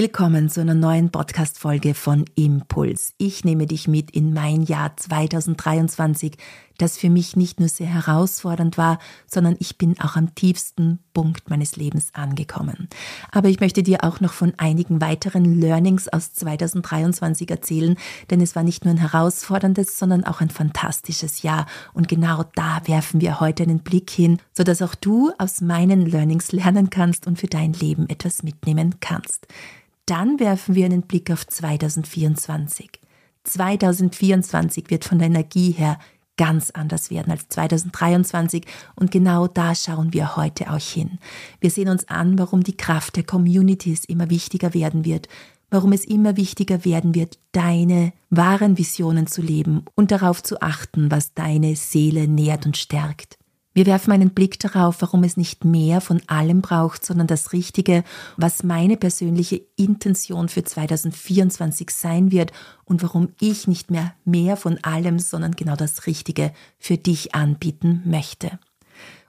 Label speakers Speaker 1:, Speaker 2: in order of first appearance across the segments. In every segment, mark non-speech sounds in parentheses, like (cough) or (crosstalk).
Speaker 1: Willkommen zu einer neuen Podcast-Folge von Impuls. Ich nehme dich mit in mein Jahr 2023, das für mich nicht nur sehr herausfordernd war, sondern ich bin auch am tiefsten Punkt meines Lebens angekommen. Aber ich möchte dir auch noch von einigen weiteren Learnings aus 2023 erzählen, denn es war nicht nur ein herausforderndes, sondern auch ein fantastisches Jahr. Und genau da werfen wir heute einen Blick hin, sodass auch du aus meinen Learnings lernen kannst und für dein Leben etwas mitnehmen kannst. Dann werfen wir einen Blick auf 2024. 2024 wird von der Energie her ganz anders werden als 2023 und genau da schauen wir heute auch hin. Wir sehen uns an, warum die Kraft der Communities immer wichtiger werden wird, warum es immer wichtiger werden wird, deine wahren Visionen zu leben und darauf zu achten, was deine Seele nährt und stärkt. Wir werfen einen Blick darauf, warum es nicht mehr von allem braucht, sondern das Richtige, was meine persönliche Intention für 2024 sein wird und warum ich nicht mehr mehr von allem, sondern genau das Richtige für dich anbieten möchte.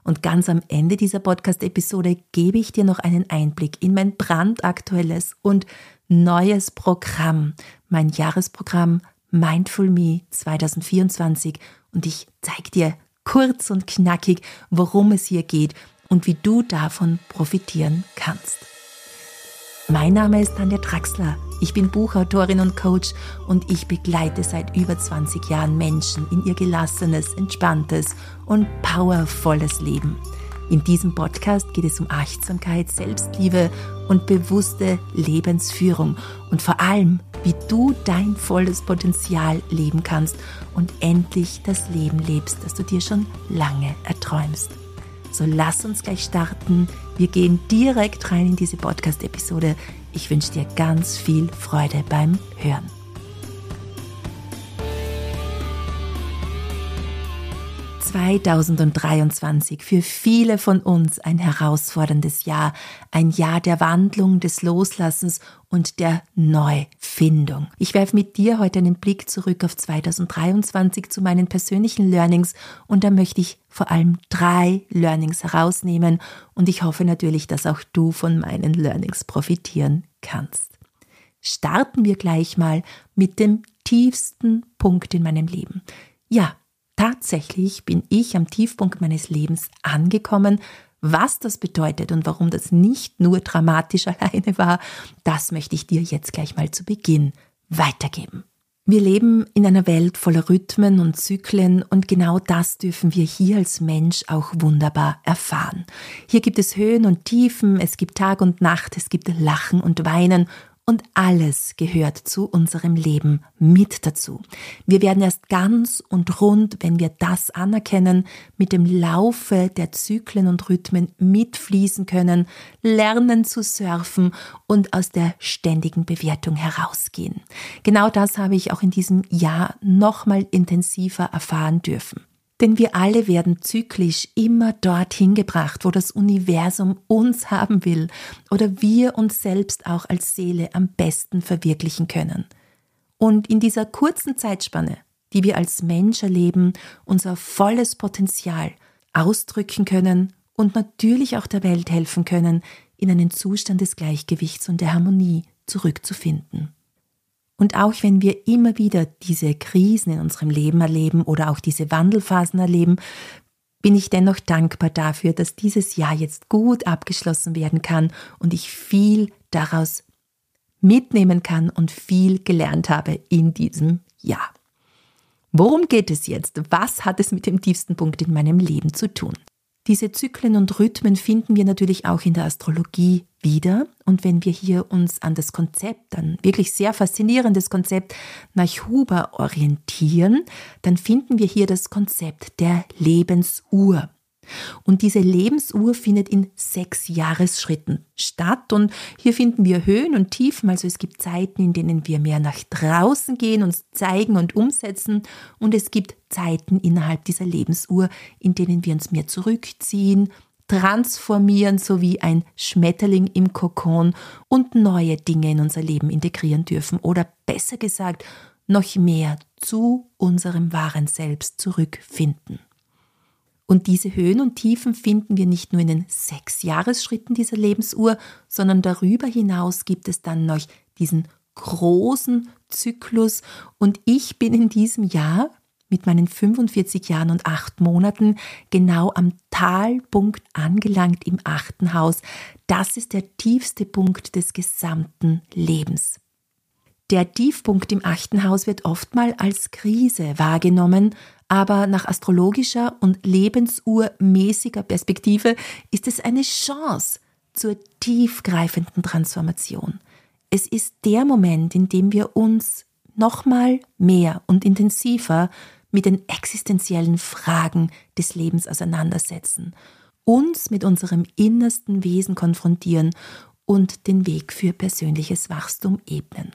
Speaker 1: Und ganz am Ende dieser Podcast-Episode gebe ich dir noch einen Einblick in mein brandaktuelles und neues Programm, mein Jahresprogramm Mindful Me 2024 und ich zeige dir kurz und knackig, worum es hier geht und wie du davon profitieren kannst. Mein Name ist Tanja Traxler. Ich bin Buchautorin und Coach und ich begleite seit über 20 Jahren Menschen in ihr gelassenes, entspanntes und powervolles Leben. In diesem Podcast geht es um Achtsamkeit, Selbstliebe und bewusste Lebensführung und vor allem, wie du dein volles Potenzial leben kannst und endlich das Leben lebst, das du dir schon lange erträumst. So lass uns gleich starten. Wir gehen direkt rein in diese Podcast-Episode. Ich wünsche dir ganz viel Freude beim Hören. 2023 für viele von uns ein herausforderndes Jahr, ein Jahr der Wandlung, des Loslassens und der Neufindung. Ich werfe mit dir heute einen Blick zurück auf 2023 zu meinen persönlichen Learnings und da möchte ich vor allem drei Learnings herausnehmen und ich hoffe natürlich, dass auch du von meinen Learnings profitieren kannst. Starten wir gleich mal mit dem tiefsten Punkt in meinem Leben. Ja, Tatsächlich bin ich am Tiefpunkt meines Lebens angekommen. Was das bedeutet und warum das nicht nur dramatisch (laughs) alleine war, das möchte ich dir jetzt gleich mal zu Beginn weitergeben. Wir leben in einer Welt voller Rhythmen und Zyklen und genau das dürfen wir hier als Mensch auch wunderbar erfahren. Hier gibt es Höhen und Tiefen, es gibt Tag und Nacht, es gibt Lachen und Weinen und alles gehört zu unserem Leben mit dazu. Wir werden erst ganz und rund, wenn wir das anerkennen, mit dem Laufe der Zyklen und Rhythmen mitfließen können, lernen zu surfen und aus der ständigen Bewertung herausgehen. Genau das habe ich auch in diesem Jahr nochmal intensiver erfahren dürfen. Denn wir alle werden zyklisch immer dorthin gebracht, wo das Universum uns haben will oder wir uns selbst auch als Seele am besten verwirklichen können. Und in dieser kurzen Zeitspanne, die wir als Mensch erleben, unser volles Potenzial ausdrücken können und natürlich auch der Welt helfen können, in einen Zustand des Gleichgewichts und der Harmonie zurückzufinden. Und auch wenn wir immer wieder diese Krisen in unserem Leben erleben oder auch diese Wandelphasen erleben, bin ich dennoch dankbar dafür, dass dieses Jahr jetzt gut abgeschlossen werden kann und ich viel daraus mitnehmen kann und viel gelernt habe in diesem Jahr. Worum geht es jetzt? Was hat es mit dem tiefsten Punkt in meinem Leben zu tun? Diese Zyklen und Rhythmen finden wir natürlich auch in der Astrologie wieder. Und wenn wir hier uns an das Konzept, ein wirklich sehr faszinierendes Konzept nach Huber orientieren, dann finden wir hier das Konzept der Lebensuhr. Und diese Lebensuhr findet in sechs Jahresschritten statt. Und hier finden wir Höhen und Tiefen. Also es gibt Zeiten, in denen wir mehr nach draußen gehen, uns zeigen und umsetzen. Und es gibt Zeiten innerhalb dieser Lebensuhr, in denen wir uns mehr zurückziehen, transformieren, so wie ein Schmetterling im Kokon und neue Dinge in unser Leben integrieren dürfen. Oder besser gesagt, noch mehr zu unserem wahren Selbst zurückfinden. Und diese Höhen und Tiefen finden wir nicht nur in den sechs Jahresschritten dieser Lebensuhr, sondern darüber hinaus gibt es dann noch diesen großen Zyklus. Und ich bin in diesem Jahr mit meinen 45 Jahren und acht Monaten genau am Talpunkt angelangt im achten Haus. Das ist der tiefste Punkt des gesamten Lebens. Der Tiefpunkt im achten Haus wird oftmal als Krise wahrgenommen, aber nach astrologischer und lebensurmäßiger Perspektive ist es eine Chance zur tiefgreifenden Transformation. Es ist der Moment, in dem wir uns nochmal mehr und intensiver mit den existenziellen Fragen des Lebens auseinandersetzen, uns mit unserem innersten Wesen konfrontieren und den Weg für persönliches Wachstum ebnen.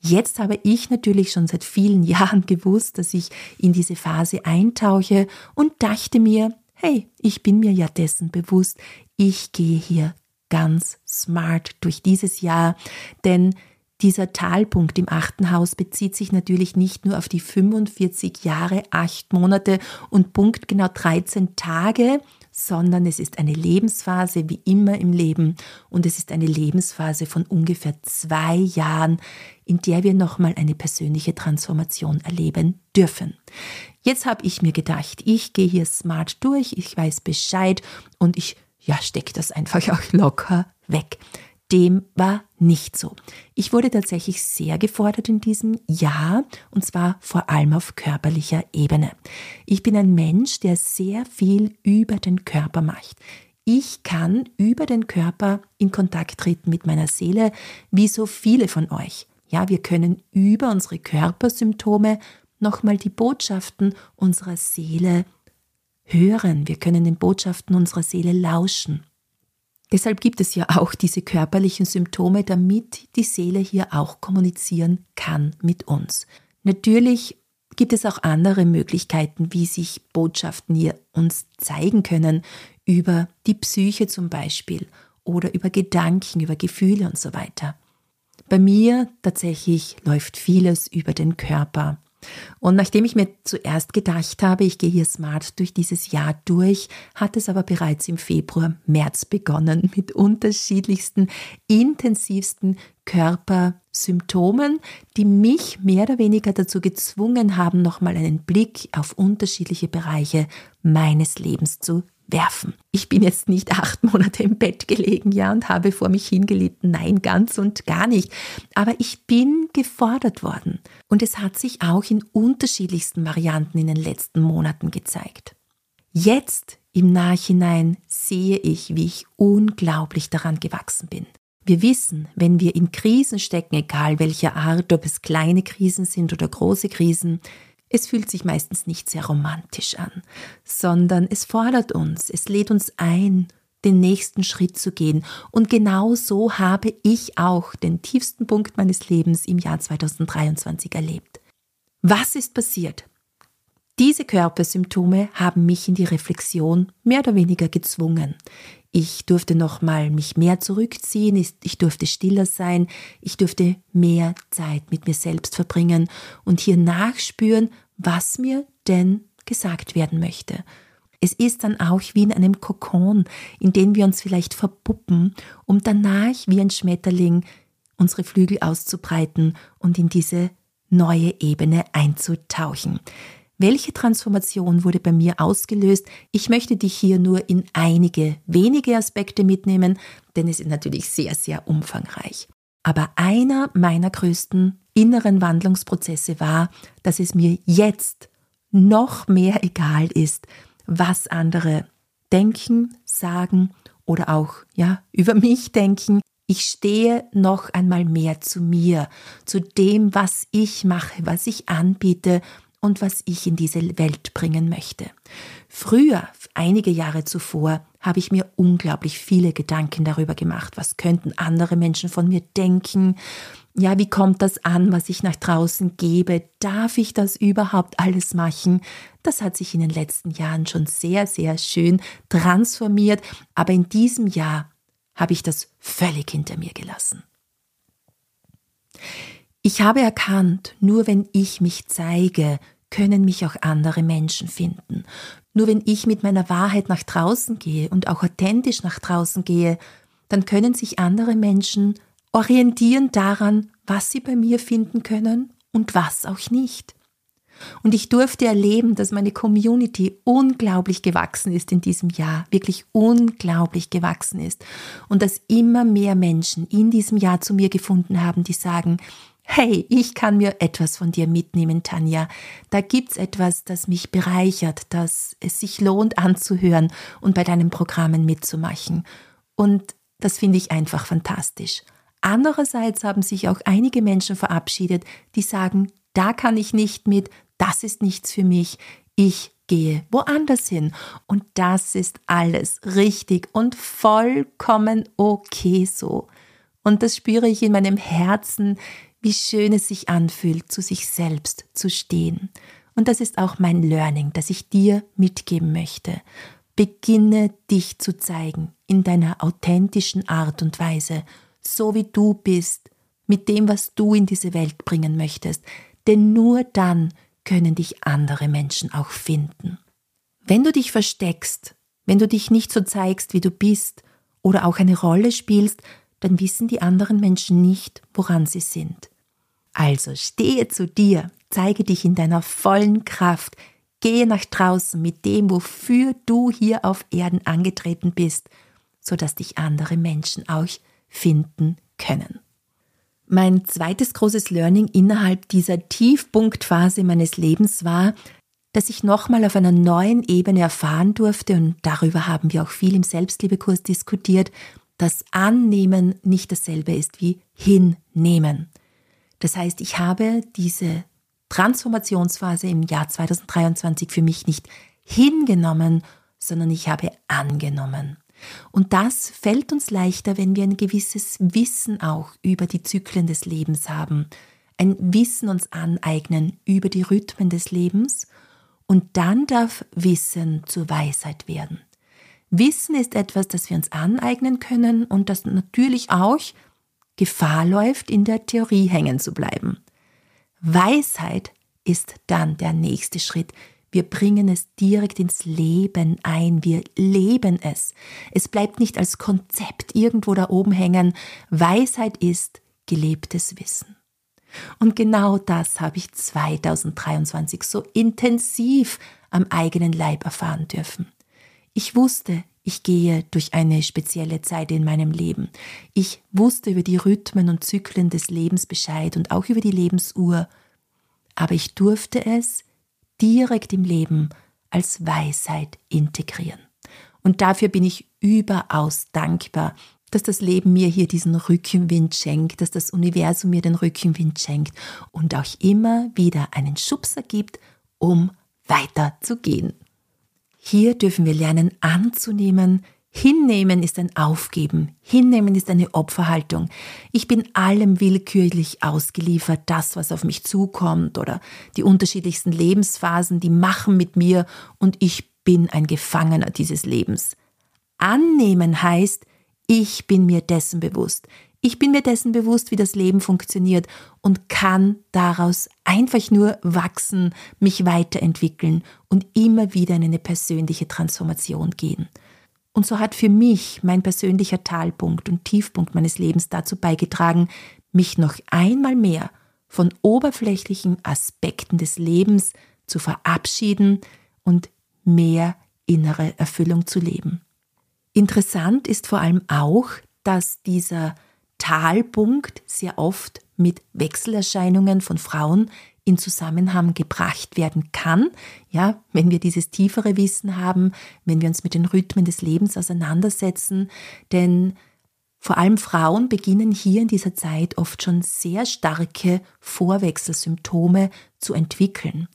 Speaker 1: Jetzt habe ich natürlich schon seit vielen (laughs) Jahren gewusst, dass ich in diese Phase eintauche und dachte mir, hey, ich bin mir ja dessen bewusst, ich gehe hier ganz smart durch dieses Jahr, denn dieser Talpunkt im achten Haus bezieht sich natürlich nicht nur auf die 45 Jahre, acht Monate und punktgenau 13 Tage, sondern es ist eine Lebensphase wie immer im Leben. Und es ist eine Lebensphase von ungefähr zwei Jahren, in der wir nochmal eine persönliche Transformation erleben dürfen. Jetzt habe ich mir gedacht, ich gehe hier smart durch, ich weiß Bescheid und ich ja, stecke das einfach auch locker weg. Dem war nicht so. Ich wurde tatsächlich sehr gefordert in diesem Jahr und zwar vor allem auf körperlicher Ebene. Ich bin ein Mensch, der sehr viel über den Körper macht. Ich kann über den Körper in Kontakt treten mit meiner Seele, wie so viele von euch. Ja, wir können über unsere Körpersymptome nochmal die Botschaften unserer Seele hören. Wir können den Botschaften unserer Seele lauschen. Deshalb gibt es ja auch diese körperlichen Symptome, damit die Seele hier auch kommunizieren kann mit uns. Natürlich gibt es auch andere Möglichkeiten, wie sich Botschaften hier uns zeigen können, über die Psyche zum Beispiel oder über Gedanken, über Gefühle und so weiter. Bei mir tatsächlich läuft vieles über den Körper. Und nachdem ich mir zuerst gedacht habe, ich gehe hier smart durch dieses Jahr durch, hat es aber bereits im Februar, März begonnen mit unterschiedlichsten, intensivsten Körpersymptomen, die mich mehr oder weniger dazu gezwungen haben, nochmal einen Blick auf unterschiedliche Bereiche meines Lebens zu werfen. Ich bin jetzt nicht (laughs) acht Monate im Bett gelegen, ja, und habe vor mich hingelitten. Nein, ganz und gar nicht. Aber ich bin gefordert worden. Und es hat sich auch in unterschiedlichsten Varianten in den letzten Monaten gezeigt. Jetzt im Nachhinein sehe ich, wie ich unglaublich daran gewachsen bin. Wir wissen, wenn wir in Krisen stecken, egal welcher Art, ob es kleine Krisen sind oder große Krisen, es fühlt sich meistens nicht sehr romantisch an, sondern es fordert uns, es lädt uns ein, den nächsten Schritt zu gehen. Und genau so habe ich auch den tiefsten Punkt meines Lebens im Jahr 2023 erlebt. Was ist passiert? Diese Körpersymptome haben mich in die Reflexion mehr oder weniger gezwungen. Ich durfte nochmal mich mehr zurückziehen, ich durfte stiller sein, ich durfte mehr Zeit mit mir selbst verbringen und hier nachspüren, was mir denn gesagt werden möchte. Es ist dann auch wie in einem Kokon, in den wir uns vielleicht verpuppen, um danach wie ein Schmetterling unsere Flügel auszubreiten und in diese neue Ebene einzutauchen. Welche Transformation wurde bei mir ausgelöst? Ich möchte dich hier nur in einige wenige Aspekte mitnehmen, denn es ist natürlich sehr, sehr umfangreich. Aber einer meiner größten inneren Wandlungsprozesse war, dass es mir jetzt noch mehr egal ist, was andere denken, sagen oder auch ja, über mich denken. Ich stehe noch einmal mehr zu mir, zu dem, was ich mache, was ich anbiete und was ich in diese Welt bringen möchte. Früher, einige Jahre zuvor, habe ich mir unglaublich viele Gedanken darüber gemacht, was könnten andere Menschen von mir denken, ja, wie kommt das an, was ich nach draußen gebe, darf ich das überhaupt alles machen? Das hat sich in den letzten Jahren schon sehr, sehr schön transformiert, aber in diesem Jahr habe ich das völlig hinter mir gelassen. Ich habe erkannt, nur wenn ich mich zeige, können mich auch andere Menschen finden. Nur wenn ich mit meiner Wahrheit nach draußen gehe und auch authentisch nach draußen gehe, dann können sich andere Menschen orientieren daran, was sie bei mir finden können und was auch nicht. Und ich durfte erleben, dass meine Community unglaublich gewachsen ist in diesem Jahr, wirklich unglaublich gewachsen ist. Und dass immer mehr Menschen in diesem Jahr zu mir gefunden haben, die sagen, hey, ich kann mir etwas von dir mitnehmen, Tanja. Da gibt's etwas, das mich bereichert, das es sich lohnt anzuhören und bei deinen Programmen mitzumachen. Und das finde ich einfach fantastisch. Andererseits haben sich auch einige Menschen verabschiedet, die sagen, da kann ich nicht mit, das ist nichts für mich, ich gehe woanders hin. Und das ist alles richtig und vollkommen okay so. Und das spüre ich in meinem Herzen, wie schön es sich anfühlt, zu sich selbst zu stehen. Und das ist auch mein Learning, das ich dir mitgeben möchte. Beginne dich zu zeigen in deiner authentischen Art und Weise, so wie du bist, mit dem, was du in diese Welt bringen möchtest. Denn nur dann können dich andere Menschen auch finden. Wenn du dich versteckst, wenn du dich nicht so zeigst, wie du bist, oder auch eine Rolle spielst, dann wissen die anderen Menschen nicht, woran sie sind. Also stehe zu dir, zeige dich in deiner vollen Kraft, gehe nach draußen mit dem, wofür du hier auf Erden angetreten bist, sodass dich andere Menschen auch finden können. Mein zweites großes Learning innerhalb dieser Tiefpunktphase meines Lebens war, dass ich nochmal auf einer neuen Ebene erfahren durfte, und darüber haben wir auch viel im Selbstliebekurs diskutiert, dass Annehmen nicht dasselbe ist wie Hinnehmen. Das heißt, ich habe diese Transformationsphase im Jahr 2023 für mich nicht hingenommen, sondern ich habe angenommen. Und das fällt uns leichter, wenn wir ein gewisses Wissen auch über die Zyklen des Lebens haben, ein Wissen uns aneignen über die Rhythmen des Lebens und dann darf Wissen zur Weisheit werden. Wissen ist etwas, das wir uns aneignen können und das natürlich auch Gefahr läuft, in der Theorie hängen zu bleiben. Weisheit ist dann der nächste Schritt. Wir bringen es direkt ins Leben ein. Wir leben es. Es bleibt nicht als Konzept irgendwo da oben hängen. Weisheit ist gelebtes Wissen. Und genau das habe ich 2023 so intensiv am eigenen Leib erfahren dürfen. Ich wusste, ich gehe durch eine spezielle Zeit in meinem Leben. Ich wusste über die Rhythmen und Zyklen des Lebens Bescheid und auch über die Lebensuhr. Aber ich durfte es direkt im Leben als Weisheit integrieren. Und dafür bin ich überaus dankbar, dass das Leben mir hier diesen Rückenwind schenkt, dass das Universum mir den Rückenwind schenkt und auch immer wieder einen Schubser gibt, um weiterzugehen. Hier dürfen wir lernen anzunehmen, Hinnehmen ist ein Aufgeben, hinnehmen ist eine Opferhaltung. Ich bin allem willkürlich ausgeliefert, das, was auf mich zukommt oder die unterschiedlichsten Lebensphasen, die machen mit mir und ich bin ein Gefangener dieses Lebens. Annehmen heißt, ich bin mir dessen bewusst. Ich bin mir dessen bewusst, wie das Leben funktioniert und kann daraus einfach nur wachsen, mich weiterentwickeln und immer wieder in eine persönliche Transformation gehen. Und so hat für mich mein persönlicher Talpunkt und Tiefpunkt meines Lebens dazu beigetragen, mich noch einmal mehr von oberflächlichen Aspekten des Lebens zu verabschieden und mehr innere Erfüllung zu leben. Interessant ist vor allem auch, dass dieser Talpunkt sehr oft mit Wechselerscheinungen von Frauen in Zusammenhang gebracht werden kann, ja, wenn wir dieses tiefere Wissen haben, wenn wir uns mit den Rhythmen des Lebens auseinandersetzen, denn vor allem Frauen beginnen hier in dieser Zeit oft schon sehr starke Vorwechselsymptome zu entwickeln.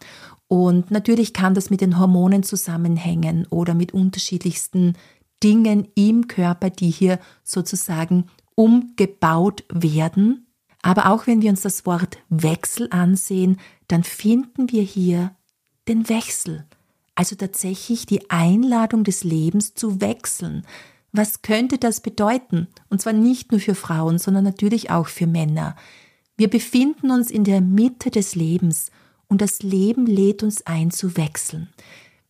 Speaker 1: Und natürlich kann das mit den Hormonen zusammenhängen oder mit unterschiedlichsten Dingen im Körper, die hier sozusagen umgebaut werden. Aber auch wenn wir uns das Wort Wechsel ansehen, dann finden wir hier den Wechsel. Also tatsächlich die Einladung des Lebens zu wechseln. Was könnte das bedeuten? Und zwar nicht nur für Frauen, sondern natürlich auch für Männer. Wir befinden uns in der Mitte des Lebens und das Leben lädt uns ein zu wechseln.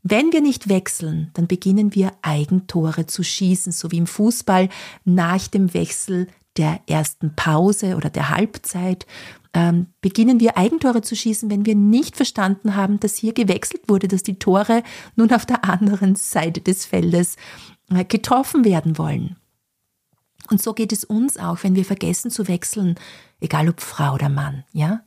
Speaker 1: Wenn wir nicht wechseln, dann beginnen wir Eigentore zu schießen, so wie im Fußball nach dem Wechsel der ersten Pause oder der Halbzeit ähm, beginnen wir Eigentore zu schießen, wenn wir nicht verstanden haben, dass hier gewechselt wurde, dass die Tore nun auf der anderen Seite des Feldes äh, getroffen werden wollen. Und so geht es uns auch, wenn wir vergessen zu wechseln, egal ob Frau oder Mann, ja?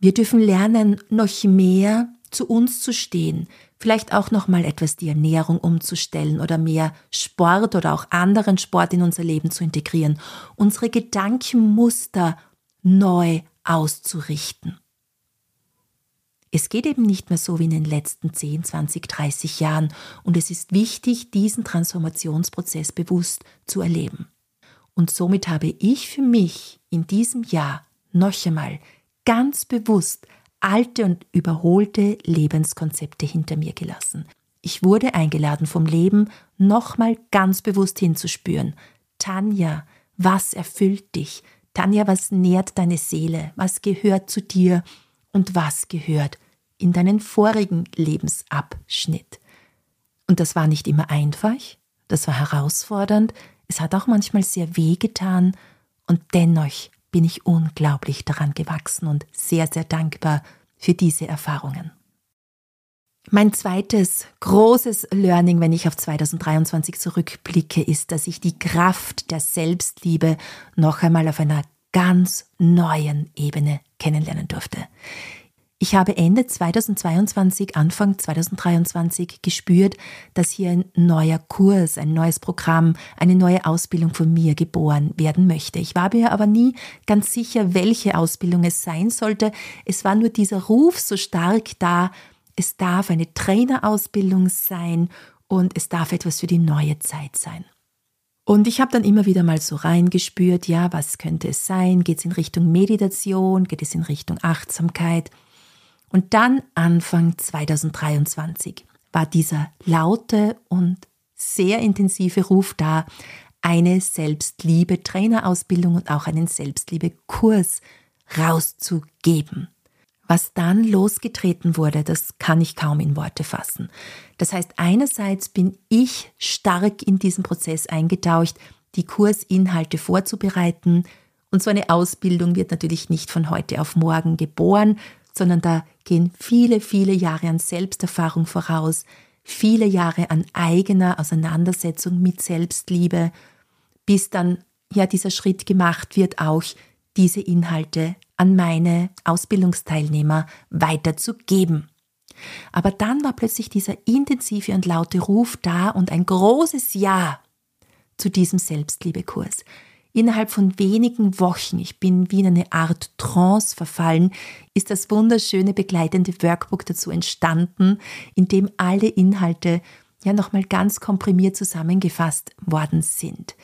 Speaker 1: Wir dürfen lernen, noch mehr zu uns zu stehen, vielleicht auch noch mal etwas die Ernährung umzustellen oder mehr Sport oder auch anderen Sport in unser Leben zu integrieren, unsere Gedankenmuster neu auszurichten. Es geht eben nicht mehr so wie in den letzten 10, 20, 30 Jahren und es ist wichtig, diesen Transformationsprozess bewusst zu erleben. Und somit habe ich für mich in diesem Jahr noch einmal ganz bewusst alte und überholte Lebenskonzepte hinter mir gelassen. Ich wurde eingeladen vom Leben, nochmal ganz bewusst hinzuspüren. Tanja, was erfüllt dich? Tanja, was nährt deine Seele? Was gehört zu dir? Und was gehört in deinen vorigen Lebensabschnitt? Und das war nicht immer einfach, das war herausfordernd, es hat auch manchmal sehr weh getan und dennoch bin ich unglaublich daran gewachsen und sehr, sehr dankbar für diese Erfahrungen. Mein zweites großes Learning, wenn ich auf 2023 zurückblicke, ist, dass ich die Kraft der Selbstliebe noch einmal auf einer ganz neuen Ebene kennenlernen durfte. Ich habe Ende 2022, Anfang 2023 gespürt, dass hier ein neuer Kurs, ein neues Programm, eine neue Ausbildung von mir geboren werden möchte. Ich war mir aber nie ganz sicher, welche Ausbildung es sein sollte. Es war nur dieser Ruf so stark da, es darf eine Trainerausbildung sein und es darf etwas für die neue Zeit sein. Und ich habe dann immer wieder mal so reingespürt, ja, was könnte es sein? Geht es in Richtung Meditation? Geht es in Richtung Achtsamkeit? Und dann Anfang 2023 war dieser laute und sehr intensive Ruf da, eine Selbstliebe-Trainerausbildung und auch einen Selbstliebe-Kurs rauszugeben. Was dann losgetreten wurde, das kann ich kaum in Worte fassen. Das heißt, einerseits bin ich stark in diesen Prozess eingetaucht, die Kursinhalte vorzubereiten. Und so eine Ausbildung wird natürlich nicht von heute auf morgen geboren, sondern da gehen viele, viele Jahre an Selbsterfahrung voraus, viele Jahre an eigener Auseinandersetzung mit Selbstliebe, bis dann ja dieser Schritt gemacht wird, auch diese Inhalte an meine Ausbildungsteilnehmer weiterzugeben. Aber dann war plötzlich dieser intensive und laute Ruf da und ein großes Ja zu diesem Selbstliebekurs. Innerhalb von wenigen Wochen, ich bin wie in eine Art Trance verfallen, ist das wunderschöne begleitende Workbook dazu entstanden, in dem alle Inhalte ja nochmal ganz komprimiert zusammengefasst worden sind.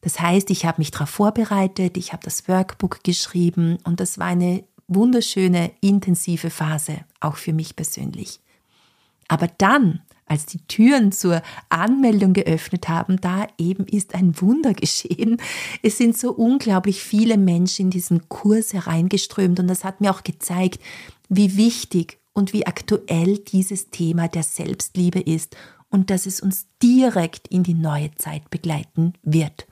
Speaker 1: Das heißt, ich habe mich darauf vorbereitet, ich habe das Workbook geschrieben und das war eine wunderschöne, intensive Phase, auch für mich persönlich. Aber dann als die Türen zur Anmeldung geöffnet haben, da eben ist ein Wunder (laughs) geschehen. Es sind so unglaublich viele Menschen in diesen Kurs hereingeströmt und das hat mir auch gezeigt, wie wichtig und wie aktuell dieses Thema der Selbstliebe ist und dass es uns direkt in die neue Zeit begleiten wird.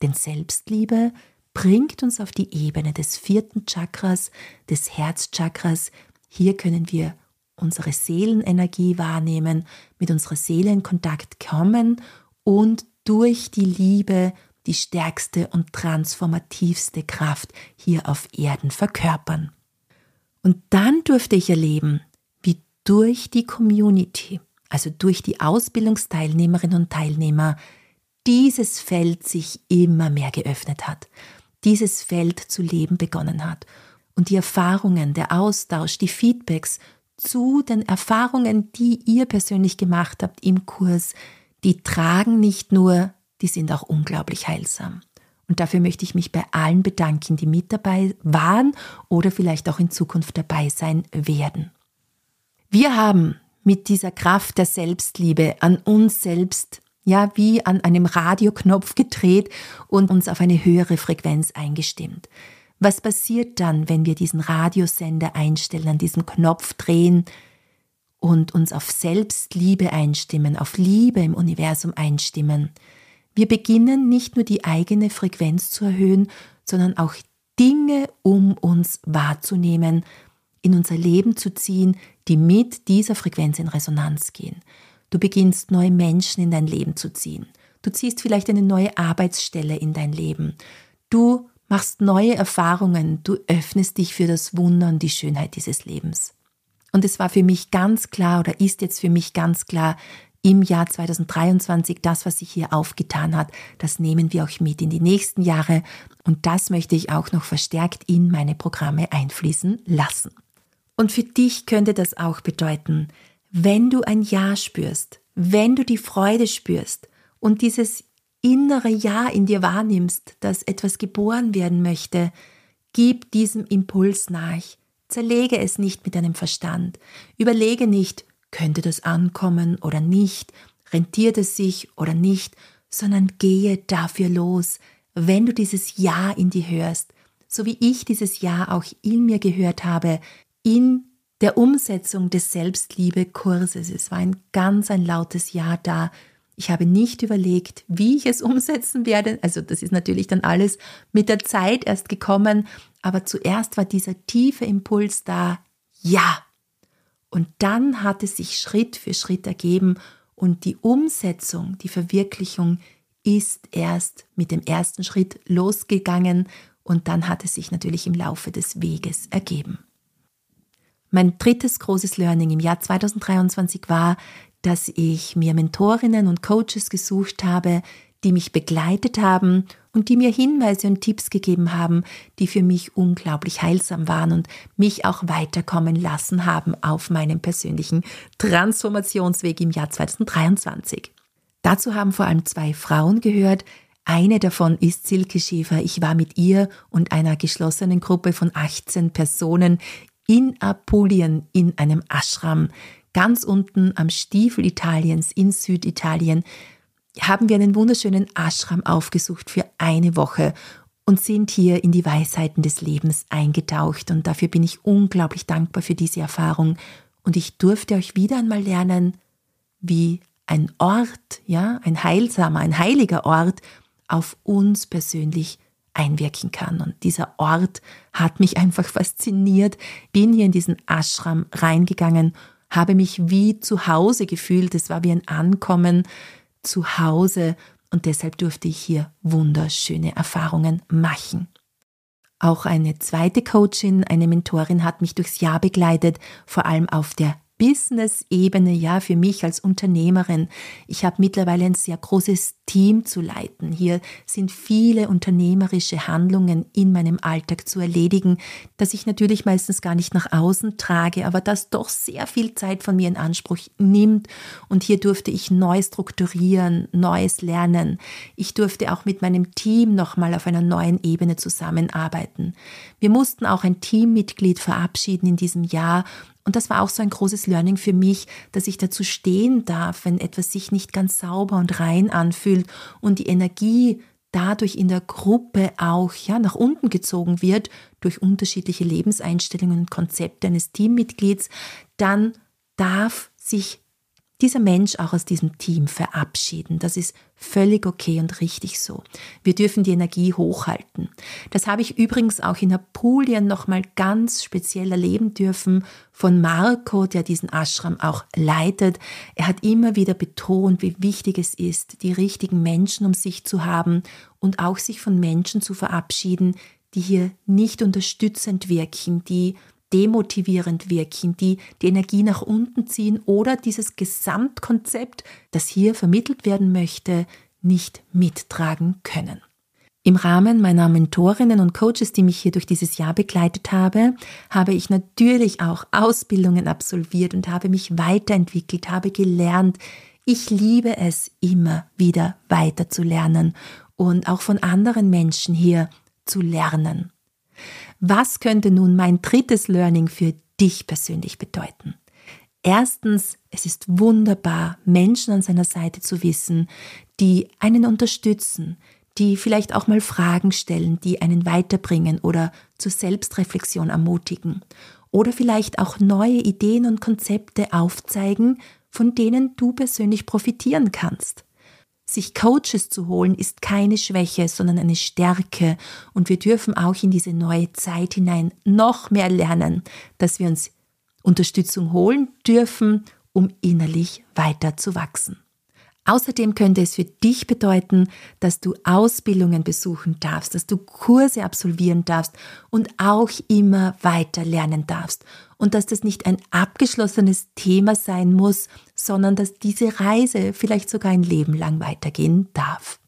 Speaker 1: Denn Selbstliebe bringt uns auf die Ebene des vierten Chakras, des Herzchakras. Hier können wir unsere Seelenenergie wahrnehmen, mit unserer Seele in Kontakt kommen und durch die Liebe die stärkste und transformativste Kraft hier auf Erden verkörpern. Und dann durfte ich erleben, wie durch die Community, also durch die Ausbildungsteilnehmerinnen und Teilnehmer, dieses Feld sich immer mehr geöffnet hat, dieses Feld zu leben begonnen hat und die Erfahrungen, der Austausch, die Feedbacks zu den Erfahrungen, die ihr persönlich gemacht habt im Kurs, die tragen nicht nur, die sind auch unglaublich heilsam. Und dafür möchte ich mich bei allen bedanken, die mit dabei waren oder vielleicht auch in Zukunft dabei sein werden. Wir haben mit dieser Kraft der Selbstliebe an uns selbst, ja, wie an einem Radioknopf gedreht und uns auf eine höhere Frequenz eingestimmt. Was passiert dann, wenn wir diesen Radiosender einstellen, an diesem Knopf drehen und uns auf Selbstliebe einstimmen, auf Liebe im Universum einstimmen. Wir beginnen nicht nur die eigene Frequenz zu erhöhen, sondern auch Dinge um uns wahrzunehmen, in unser Leben zu ziehen, die mit dieser Frequenz in Resonanz gehen. Du beginnst neue Menschen in dein Leben zu ziehen. Du ziehst vielleicht eine neue Arbeitsstelle in dein Leben. Du machst neue Erfahrungen. Du öffnest dich für das Wunder und die Schönheit dieses Lebens. Und es war für mich ganz klar oder ist jetzt für mich ganz klar, im Jahr 2023, das, was sich hier aufgetan hat, das nehmen wir auch mit in die nächsten Jahre und das möchte ich auch noch verstärkt in meine Programme einfließen lassen. Und für dich könnte das auch bedeuten, wenn du ein Ja spürst, wenn du die Freude spürst und dieses innere Ja in dir wahrnimmst, dass etwas geboren werden möchte, gib diesem Impuls nach. Zerlege es nicht mit deinem Verstand. Überlege nicht, könnte das ankommen oder nicht, rentiert es sich oder nicht, sondern gehe dafür los, wenn du dieses Ja in dir hörst, so wie ich dieses Ja auch in mir gehört habe, in der Umsetzung des Selbstliebe-Kurses. Es war ein ganz ein lautes Ja da. Ich habe nicht überlegt, wie ich es (laughs) umsetzen werde. Also das ist natürlich dann alles mit der Zeit erst gekommen. Aber zuerst war dieser tiefe Impuls da. Ja, und dann hat es sich Schritt für Schritt ergeben und die Umsetzung, die Verwirklichung ist erst mit dem ersten Schritt losgegangen und dann hat es sich natürlich im Laufe des Weges ergeben. Mein drittes großes Learning im Jahr 2023 war, dass ich mir Mentorinnen und Coaches gesucht habe, die mich begleitet haben und die mir Hinweise und Tipps gegeben haben, die für mich unglaublich heilsam waren und mich auch weiterkommen lassen haben auf meinem persönlichen Transformationsweg im Jahr 2023. Dazu haben vor allem zwei Frauen gehört. Eine davon ist Silke Schäfer. Ich war mit ihr und einer geschlossenen Gruppe von 18 Personen in Apulien in einem Ashram, ganz unten am Stiefel Italiens in Süditalien haben wir einen wunderschönen Ashram aufgesucht für eine Woche und sind hier in die Weisheiten des Lebens eingetaucht. Und dafür bin ich unglaublich dankbar für diese Erfahrung. Und ich durfte euch wieder einmal lernen, wie ein Ort, ja, ein heilsamer, ein heiliger Ort auf uns persönlich einwirken kann. Und dieser Ort hat mich einfach fasziniert. Bin hier in diesen Ashram reingegangen, habe mich wie zu Hause gefühlt. Es war wie ein Ankommen zu Hause und deshalb durfte ich hier wunderschöne Erfahrungen machen. Auch eine zweite Coachin, eine Mentorin hat mich durchs Jahr begleitet, vor allem auf der Business-Ebene, ja, für mich als Unternehmerin. Ich habe mittlerweile ein sehr großes Team zu leiten. Hier sind viele unternehmerische Handlungen in meinem Alltag zu erledigen, das ich natürlich meistens gar nicht nach außen trage, aber das doch sehr viel Zeit von mir in Anspruch nimmt. Und hier durfte ich neu strukturieren, Neues lernen. Ich durfte auch mit meinem Team nochmal auf einer neuen Ebene zusammenarbeiten. Wir mussten auch ein Teammitglied verabschieden in diesem Jahr und das war auch so ein großes Learning für mich, dass ich dazu stehen darf, wenn etwas sich nicht ganz sauber und rein anfühlt und die Energie dadurch in der Gruppe auch ja nach unten gezogen wird durch unterschiedliche Lebenseinstellungen und Konzepte eines Teammitglieds, dann darf sich dieser Mensch auch aus diesem Team verabschieden. Das ist völlig okay und richtig so. Wir dürfen die Energie hochhalten. Das habe ich übrigens auch in Apulien nochmal ganz speziell erleben dürfen von Marco, der diesen Ashram auch leitet. Er hat immer wieder betont, wie wichtig es ist, die richtigen Menschen um sich zu haben und auch sich von Menschen zu verabschieden, die hier nicht unterstützend wirken, die demotivierend wirken, die die Energie nach unten ziehen oder dieses Gesamtkonzept, das hier vermittelt werden möchte, nicht mittragen können. Im Rahmen meiner Mentorinnen und Coaches, die mich hier durch dieses Jahr begleitet habe, habe ich natürlich auch Ausbildungen absolviert und habe mich weiterentwickelt, habe gelernt. Ich liebe es immer wieder weiter zu lernen und auch von anderen Menschen hier zu lernen. Was könnte nun mein drittes Learning für dich persönlich bedeuten? Erstens, es ist wunderbar, Menschen an seiner Seite zu wissen, die einen unterstützen, die vielleicht auch mal Fragen stellen, die einen weiterbringen oder zur Selbstreflexion ermutigen. oder vielleicht auch neue Ideen und Konzepte aufzeigen, von denen du persönlich profitieren kannst. Sich Coaches zu holen ist keine Schwäche, sondern eine Stärke und wir dürfen auch in diese neue Zeit hinein noch mehr lernen, dass wir uns Unterstützung holen dürfen, um innerlich weiter zu wachsen. Außerdem könnte es für dich bedeuten, dass du Ausbildungen besuchen darfst, dass du Kurse absolvieren darfst und auch immer weiter lernen darfst. Und dass das nicht ein abgeschlossenes Thema sein muss, sondern dass diese Reise vielleicht sogar ein Leben lang weitergehen darf.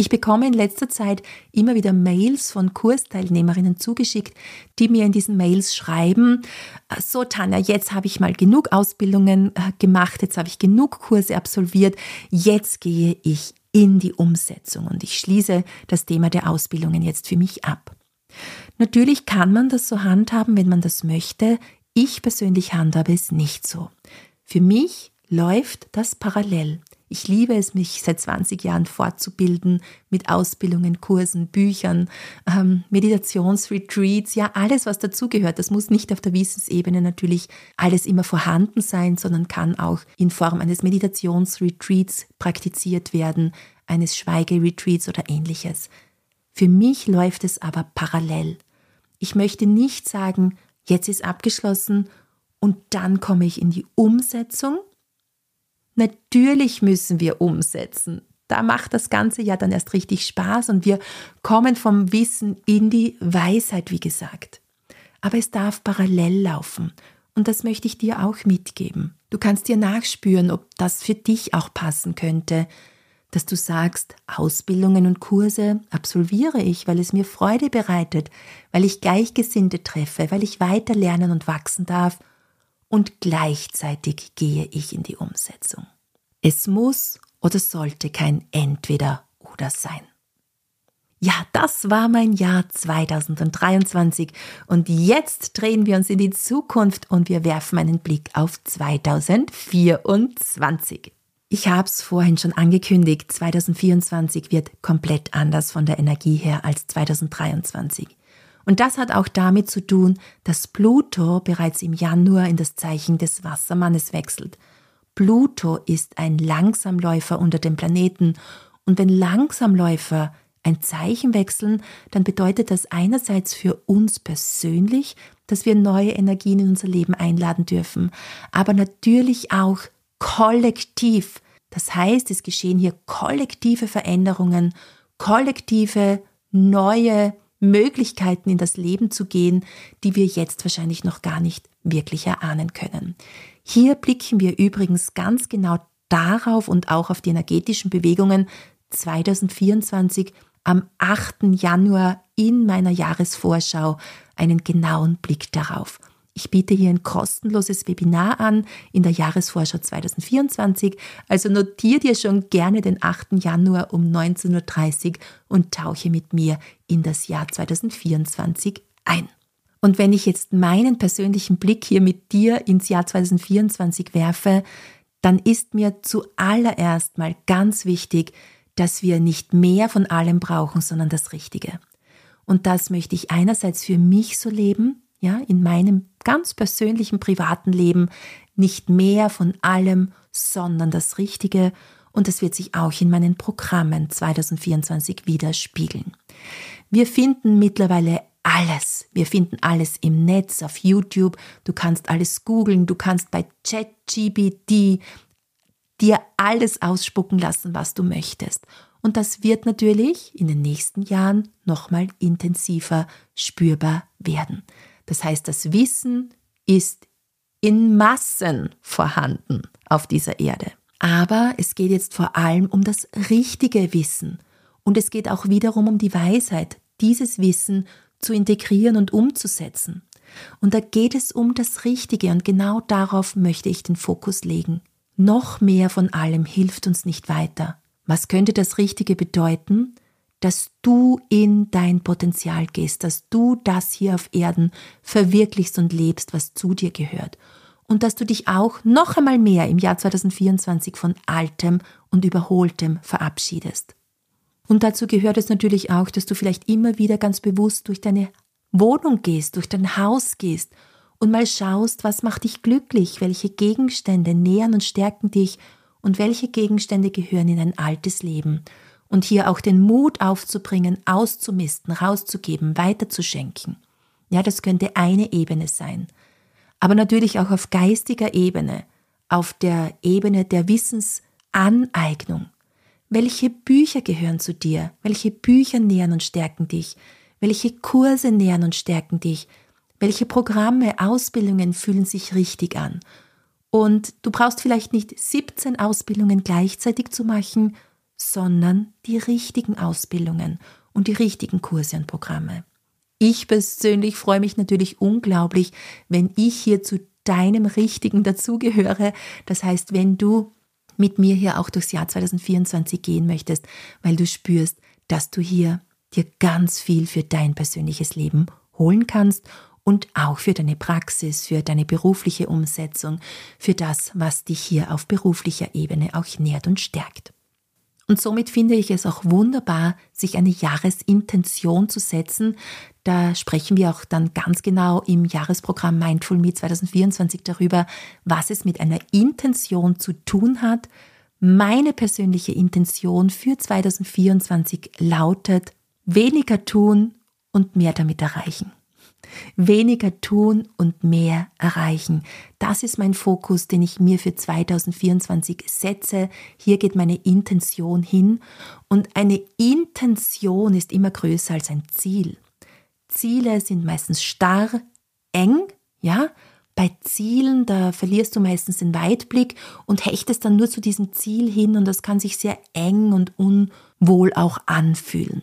Speaker 1: Ich bekomme in letzter Zeit immer wieder Mails von Kursteilnehmerinnen zugeschickt, die mir in diesen Mails schreiben, äh, so Tanja, jetzt habe ich mal genug Ausbildungen äh, gemacht, jetzt habe ich genug Kurse absolviert, jetzt gehe ich in die Umsetzung und ich schließe das Thema der Ausbildungen jetzt für mich ab. Natürlich kann man das so handhaben, wenn man das möchte. Ich persönlich handhabe es nicht so. Für mich läuft das parallel. Ich liebe es, mich seit 20 Jahren fortzubilden mit Ausbildungen, Kursen, Büchern, ähm, Meditationsretreats, ja, alles, was dazugehört. Das muss nicht auf der Wissensebene natürlich alles immer vorhanden sein, sondern kann auch in Form eines Meditationsretreats praktiziert werden, eines Schweigeretreats oder ähnliches. Für mich läuft es aber parallel. Ich möchte nicht sagen, jetzt ist abgeschlossen und dann komme ich in die Umsetzung, Natürlich müssen wir umsetzen. Da macht das Ganze ja dann erst richtig Spaß und wir kommen vom Wissen in die Weisheit, wie gesagt. Aber es darf parallel laufen und das möchte ich dir auch mitgeben. Du kannst dir nachspüren, ob das für dich auch passen könnte, dass du sagst, Ausbildungen und Kurse absolviere ich, weil es mir Freude bereitet, weil ich Gleichgesinnte treffe, weil ich weiter lernen und wachsen darf und gleichzeitig gehe ich in die Umsetzung. Es muss oder sollte kein Entweder oder sein. Ja, das war mein Jahr 2023 und jetzt drehen wir uns in die Zukunft und wir werfen einen Blick auf 2024. Ich habe es vorhin schon angekündigt, 2024 wird komplett anders von der Energie her als 2023. Und das hat auch damit zu tun, dass Pluto bereits im Januar in das Zeichen des Wassermannes wechselt. Pluto ist ein Langsamläufer unter den Planeten und wenn Langsamläufer ein Zeichen wechseln, dann bedeutet das einerseits für uns persönlich, dass wir neue Energien in unser Leben einladen dürfen, aber natürlich auch kollektiv. Das heißt, es geschehen hier kollektive Veränderungen, kollektive neue Möglichkeiten in das Leben zu gehen, die wir jetzt wahrscheinlich noch gar nicht wirklich erahnen können. Hier blicken wir übrigens ganz genau darauf und auch auf die energetischen Bewegungen 2024 am 8. Januar in meiner Jahresvorschau einen genauen Blick darauf. Ich biete hier ein kostenloses Webinar an in der Jahresvorschau 2024, also notier dir schon gerne den 8. Januar um 19.30 Uhr und tauche mit mir in das Jahr 2024 ein. Und wenn ich jetzt meinen persönlichen Blick hier mit dir ins Jahr 2024 werfe, dann ist mir zuallererst mal ganz wichtig, dass wir nicht mehr von allem brauchen, sondern das Richtige. Und das möchte ich einerseits für mich so leben, ja, in meinem ganz persönlichen privaten Leben nicht mehr von allem, sondern das Richtige und das wird sich auch in meinen Programmen 2024 widerspiegeln. Wir finden mittlerweile alles. Wir finden alles im Netz, auf YouTube. Du kannst alles googeln. Du kannst bei ChatGPT dir alles ausspucken lassen, was du möchtest. Und das wird natürlich in den nächsten Jahren nochmal intensiver spürbar werden. Das heißt, das Wissen ist in Massen vorhanden auf dieser Erde. Aber es geht jetzt vor allem um das richtige Wissen. Und es geht auch wiederum um die Weisheit, dieses Wissen zu integrieren und umzusetzen. Und da geht es um das Richtige und genau darauf möchte ich den Fokus legen. Noch mehr von allem hilft uns nicht weiter. Was könnte das Richtige bedeuten? Dass du in dein Potenzial gehst, dass du das hier auf Erden verwirklichst und lebst, was zu dir gehört. Und dass du dich auch noch einmal mehr im Jahr 2024 von Altem und Überholtem verabschiedest. Und dazu gehört es natürlich auch, dass du vielleicht immer wieder ganz bewusst durch deine Wohnung gehst, durch dein Haus gehst und mal schaust, was macht dich glücklich, welche Gegenstände nähern und stärken dich und welche Gegenstände gehören in ein altes Leben. Und hier auch den Mut aufzubringen, auszumisten, rauszugeben, weiterzuschenken. Ja, das könnte eine Ebene sein. Aber natürlich auch auf geistiger Ebene, auf der Ebene der Wissensaneignung. Welche Bücher gehören zu dir? Welche Bücher nähern und stärken dich? Welche Kurse nähern und stärken dich? Welche Programme, Ausbildungen fühlen sich richtig an? Und du brauchst vielleicht nicht 17 Ausbildungen gleichzeitig zu machen, sondern die richtigen Ausbildungen und die richtigen Kurse und Programme. Ich persönlich freue mich natürlich unglaublich, wenn ich hier zu deinem Richtigen dazugehöre. Das heißt, wenn du mit mir hier auch durchs Jahr 2024 gehen möchtest, weil du spürst, dass du hier dir ganz viel für dein persönliches Leben holen kannst und auch für deine Praxis, für deine berufliche Umsetzung, für das, was dich hier auf beruflicher Ebene auch nährt und stärkt. Und somit finde ich es auch wunderbar, sich eine Jahresintention zu setzen. Da sprechen wir auch dann ganz genau im Jahresprogramm Mindful Me 2024 darüber, was es mit einer Intention zu tun hat. Meine persönliche Intention für 2024 lautet, weniger tun und mehr damit erreichen. Weniger tun und mehr erreichen. Das ist mein Fokus, den ich mir für 2024 setze. Hier geht meine Intention hin. Und eine Intention ist immer größer als ein Ziel. Ziele sind meistens starr, eng, ja. Bei Zielen, da verlierst du meistens den Weitblick und hechtest dann nur zu diesem Ziel hin und das kann sich sehr eng und unwohl auch anfühlen.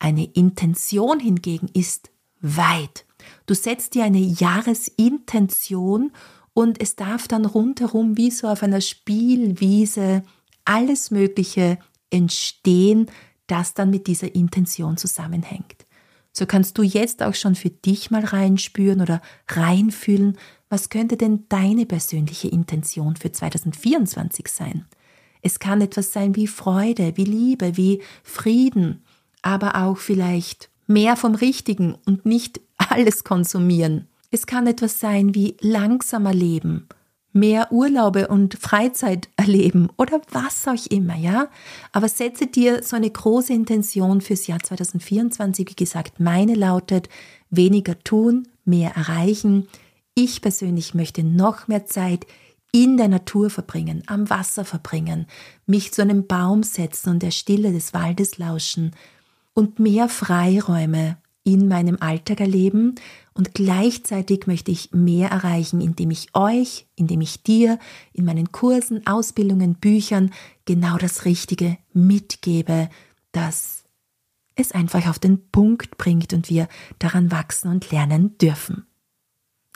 Speaker 1: Eine Intention hingegen ist weit. Du setzt dir eine Jahresintention und es darf dann rundherum wie so auf einer Spielwiese alles Mögliche entstehen, das dann mit dieser Intention zusammenhängt. So kannst du jetzt auch schon für dich mal reinspüren oder reinfühlen, was könnte denn deine persönliche Intention für 2024 sein? Es kann etwas sein wie Freude, wie Liebe, wie Frieden, aber auch vielleicht mehr vom Richtigen und nicht alles konsumieren. Es kann etwas sein wie langsamer leben, mehr Urlaube und Freizeit erleben oder was auch immer, ja? Aber setze dir so eine große Intention fürs Jahr 2024. Wie gesagt, meine lautet weniger tun, mehr erreichen. Ich persönlich möchte noch mehr Zeit in der Natur verbringen, am Wasser verbringen, mich zu einem Baum setzen und der Stille des Waldes lauschen und mehr Freiräume in meinem Alltag erleben und gleichzeitig möchte ich mehr erreichen, indem ich euch, indem ich dir in meinen Kursen, Ausbildungen, Büchern genau das Richtige mitgebe, dass es einfach auf den Punkt bringt und wir daran wachsen und lernen dürfen.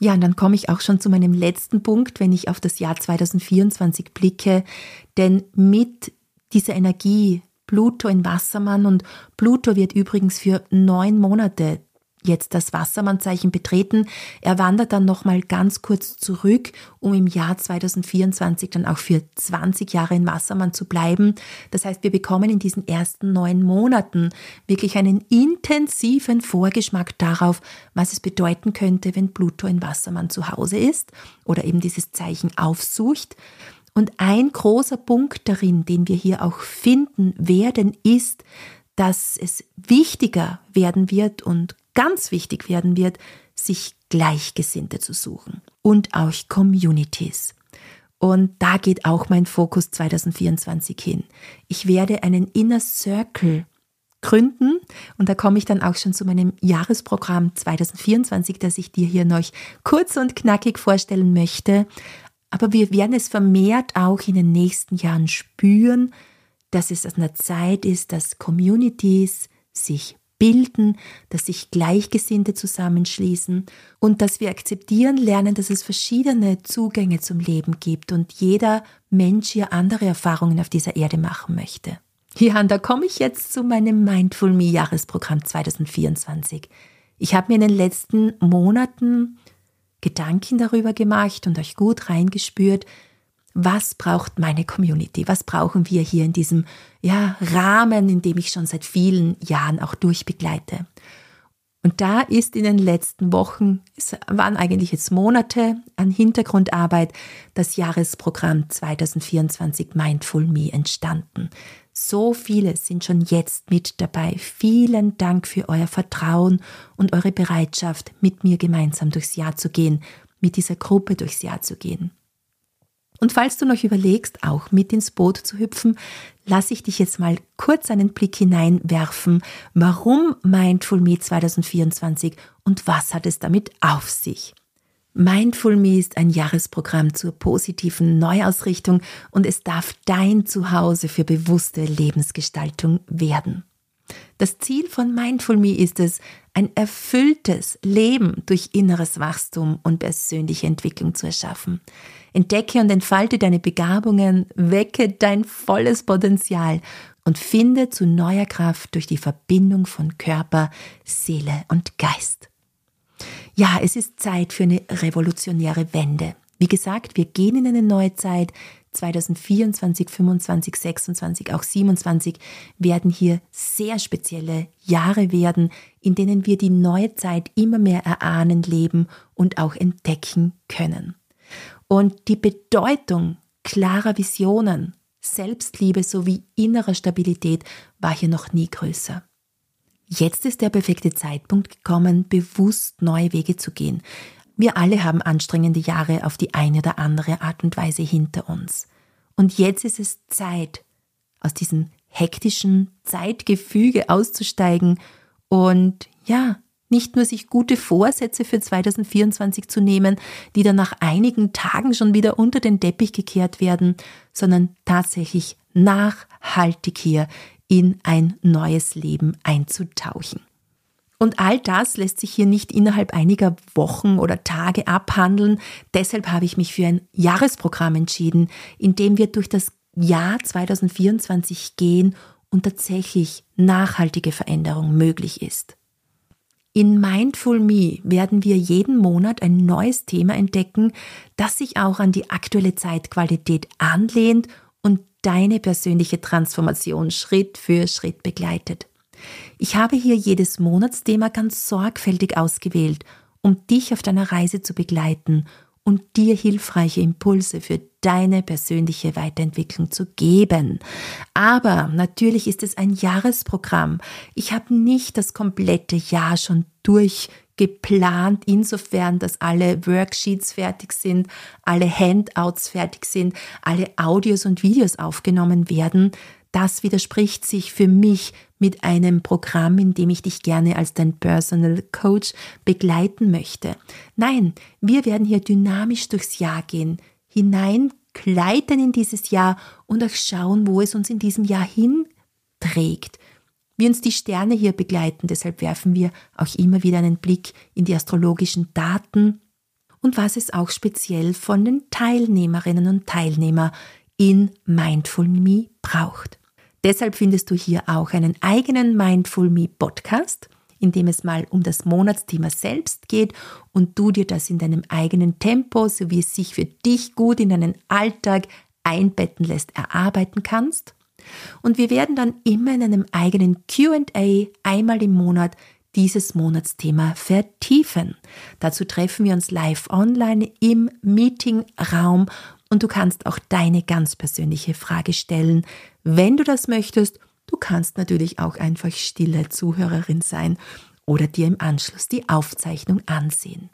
Speaker 1: Ja, und dann komme ich auch schon zu meinem letzten Punkt, wenn ich auf das Jahr 2024 blicke, denn mit dieser Energie, Pluto in Wassermann und Pluto wird übrigens für neun Monate jetzt das Wassermannzeichen betreten. Er wandert dann nochmal ganz kurz zurück, um im Jahr 2024 dann auch für 20 Jahre in Wassermann zu bleiben. Das heißt, wir bekommen in diesen ersten neun Monaten wirklich einen intensiven Vorgeschmack darauf, was es bedeuten könnte, wenn Pluto in Wassermann zu Hause ist oder eben dieses Zeichen aufsucht. Und ein großer Punkt darin, den wir hier auch finden werden, ist, dass es wichtiger werden wird und ganz wichtig werden wird, sich Gleichgesinnte zu suchen und auch Communities. Und da geht auch mein Fokus 2024 hin. Ich werde einen Inner Circle gründen und da komme ich dann auch schon zu meinem Jahresprogramm 2024, das ich dir hier noch kurz und knackig vorstellen möchte. Aber wir werden es vermehrt auch in den nächsten Jahren spüren, dass es an der Zeit ist, dass Communities sich bilden, dass sich Gleichgesinnte zusammenschließen und dass wir akzeptieren lernen, dass es verschiedene Zugänge zum Leben gibt und jeder Mensch hier andere Erfahrungen auf dieser Erde machen möchte. Ja, und da komme ich jetzt zu meinem Mindful Me Jahresprogramm 2024. Ich habe mir in den letzten Monaten Gedanken darüber gemacht und euch gut reingespürt, was braucht meine Community? Was brauchen wir hier in diesem ja, Rahmen, in dem ich schon seit vielen Jahren auch durchbegleite? Und da ist in den letzten Wochen, es waren eigentlich jetzt Monate an Hintergrundarbeit, das Jahresprogramm 2024 Mindful Me entstanden. So viele sind schon jetzt mit dabei. Vielen Dank für euer Vertrauen und eure Bereitschaft, mit mir gemeinsam durchs Jahr zu gehen, mit dieser Gruppe durchs Jahr zu gehen. Und falls du noch überlegst, auch mit ins Boot zu hüpfen, lasse ich dich jetzt mal kurz einen Blick hineinwerfen, warum Mindful Me 2024 und was hat es damit auf sich. Mindful Me ist ein Jahresprogramm zur positiven Neuausrichtung und es darf dein Zuhause für bewusste Lebensgestaltung werden. Das Ziel von Mindful Me ist es, ein erfülltes Leben durch inneres Wachstum und persönliche Entwicklung zu erschaffen. Entdecke und entfalte deine Begabungen, wecke dein volles Potenzial und finde zu neuer Kraft durch die Verbindung von Körper, Seele und Geist. Ja, es ist Zeit für eine revolutionäre Wende. Wie gesagt, wir gehen in eine neue Zeit. 2024, 25, 26, auch 27 werden hier sehr spezielle Jahre werden, in denen wir die neue Zeit immer mehr erahnen, leben und auch entdecken können. Und die Bedeutung klarer Visionen, Selbstliebe sowie innerer Stabilität war hier noch nie größer. Jetzt ist der perfekte Zeitpunkt gekommen, bewusst neue Wege zu gehen. Wir alle haben anstrengende Jahre auf die eine oder andere Art und Weise hinter uns. Und jetzt ist es Zeit, aus diesem hektischen Zeitgefüge auszusteigen und ja, nicht nur sich gute Vorsätze für 2024 zu nehmen, die dann nach einigen Tagen schon wieder unter den Teppich gekehrt werden, sondern tatsächlich nachhaltig hier in ein neues Leben einzutauchen. Und all das lässt sich hier nicht innerhalb einiger Wochen oder Tage abhandeln. Deshalb habe ich mich für ein Jahresprogramm entschieden, in dem wir durch das Jahr 2024 gehen und tatsächlich nachhaltige Veränderung möglich ist. In Mindful Me werden wir jeden Monat ein neues Thema entdecken, das sich auch an die aktuelle Zeitqualität anlehnt und deine persönliche Transformation Schritt für Schritt begleitet. Ich habe hier jedes Monatsthema ganz sorgfältig ausgewählt, um dich auf deiner Reise zu begleiten und dir hilfreiche Impulse für deine persönliche Weiterentwicklung zu geben. Aber natürlich ist es ein Jahresprogramm. Ich habe nicht das komplette Jahr schon durchgeplant, insofern, dass alle Worksheets fertig sind, alle Handouts fertig sind, alle Audios und Videos aufgenommen werden. Das widerspricht sich für mich mit einem Programm, in dem ich dich gerne als dein Personal Coach begleiten möchte. Nein, wir werden hier dynamisch durchs Jahr gehen, hineingleiten in dieses Jahr und auch schauen, wo es uns in diesem Jahr hinträgt. Wie uns die Sterne hier begleiten, deshalb werfen wir auch immer wieder einen Blick in die astrologischen Daten und was es auch speziell von den Teilnehmerinnen und Teilnehmern in Mindful Me braucht. Deshalb findest du hier auch einen eigenen Mindful Me Podcast, in dem es mal um das Monatsthema selbst geht und du dir das in deinem eigenen Tempo, so wie es sich für dich gut in deinen Alltag einbetten lässt, erarbeiten kannst. Und wir werden dann immer in einem eigenen QA einmal im Monat dieses Monatsthema vertiefen. Dazu treffen wir uns live online im Meetingraum und du kannst auch deine ganz persönliche Frage stellen, wenn du das möchtest. Du kannst natürlich auch einfach stille Zuhörerin sein oder dir im Anschluss die Aufzeichnung ansehen.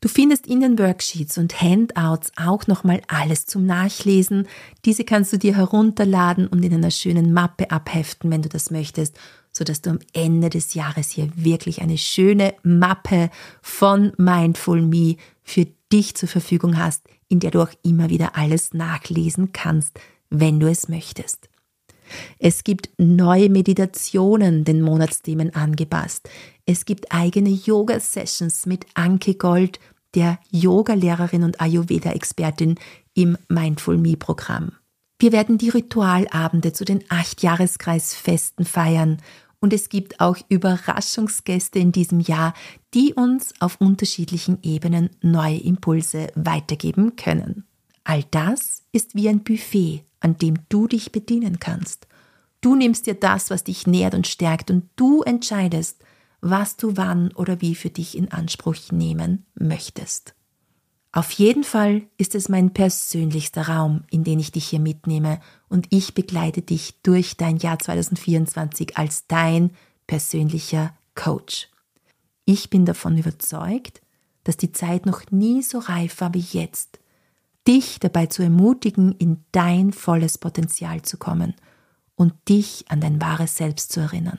Speaker 1: Du findest in den Worksheets und Handouts auch nochmal alles zum Nachlesen. Diese kannst du dir herunterladen und in einer schönen Mappe abheften, wenn du das möchtest, sodass du am Ende des Jahres hier wirklich eine schöne Mappe von Mindful Me für dich zur Verfügung hast, in der du auch immer wieder alles nachlesen kannst, wenn du es möchtest. Es gibt neue Meditationen den Monatsthemen angepasst. Es gibt eigene Yoga-Sessions mit Anke Gold, der Yoga-Lehrerin und Ayurveda-Expertin im Mindful Me-Programm. Wir werden die Ritualabende zu den acht Jahreskreisfesten feiern und es gibt auch Überraschungsgäste in diesem Jahr, die uns auf unterschiedlichen Ebenen neue Impulse weitergeben können. All das ist wie ein Buffet, an dem du dich bedienen kannst. Du nimmst dir das, was dich nährt und stärkt und du entscheidest, was du wann oder wie für dich in Anspruch nehmen möchtest. Auf jeden Fall ist es mein persönlichster Raum, in den ich dich hier mitnehme und ich begleite dich durch dein Jahr 2024 als dein persönlicher Coach. Ich bin davon überzeugt, dass die Zeit noch nie so reif war wie jetzt, dich dabei zu ermutigen, in dein volles Potenzial zu kommen und dich an dein wahres Selbst zu erinnern.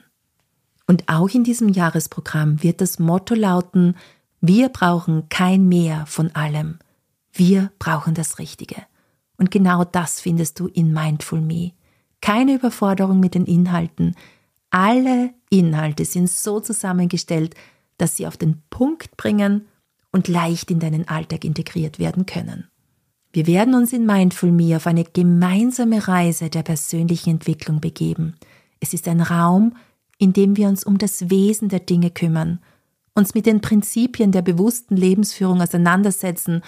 Speaker 1: Und auch in diesem Jahresprogramm wird das Motto lauten, wir brauchen kein Mehr von allem. Wir brauchen das Richtige. Und genau das findest du in Mindful Me. Keine Überforderung mit den Inhalten. Alle Inhalte sind so zusammengestellt, dass sie auf den Punkt bringen und leicht in deinen Alltag integriert werden können. Wir werden uns in Mindful Me auf eine gemeinsame Reise der persönlichen Entwicklung begeben. Es ist ein Raum, in dem wir uns um das Wesen der Dinge kümmern, uns mit den Prinzipien der bewussten Lebensführung auseinandersetzen,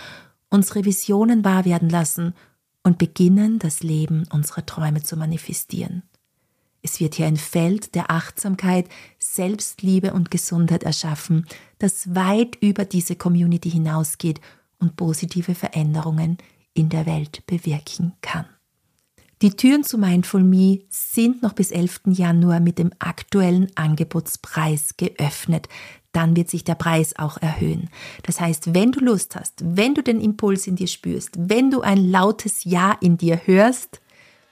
Speaker 1: unsere Visionen wahr werden lassen und beginnen, das Leben unserer Träume zu manifestieren. Es wird hier ein Feld der Achtsamkeit, Selbstliebe und Gesundheit erschaffen, das weit über diese Community hinausgeht und positive Veränderungen in der Welt bewirken kann. Die Türen zu Mindful Me sind noch bis 11. Januar mit dem aktuellen Angebotspreis geöffnet. Dann wird sich der Preis auch erhöhen. Das heißt, wenn du Lust hast, wenn du den Impuls in dir spürst, wenn du ein lautes Ja in dir hörst,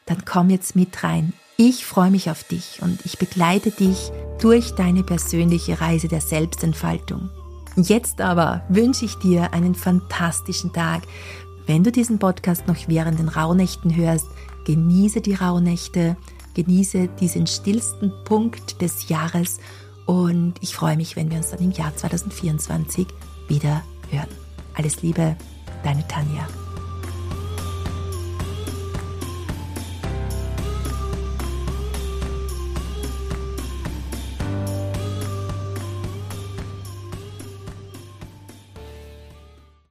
Speaker 1: dann komm jetzt mit rein. Ich freue mich auf dich und ich begleite dich durch deine persönliche Reise der Selbstentfaltung. Jetzt aber wünsche ich dir einen fantastischen Tag. Wenn du diesen Podcast noch während den Rauhnächten hörst, genieße die Rauhnächte, genieße diesen stillsten Punkt des Jahres und ich freue mich, wenn wir uns dann im Jahr 2024 wieder hören. Alles Liebe, deine Tanja.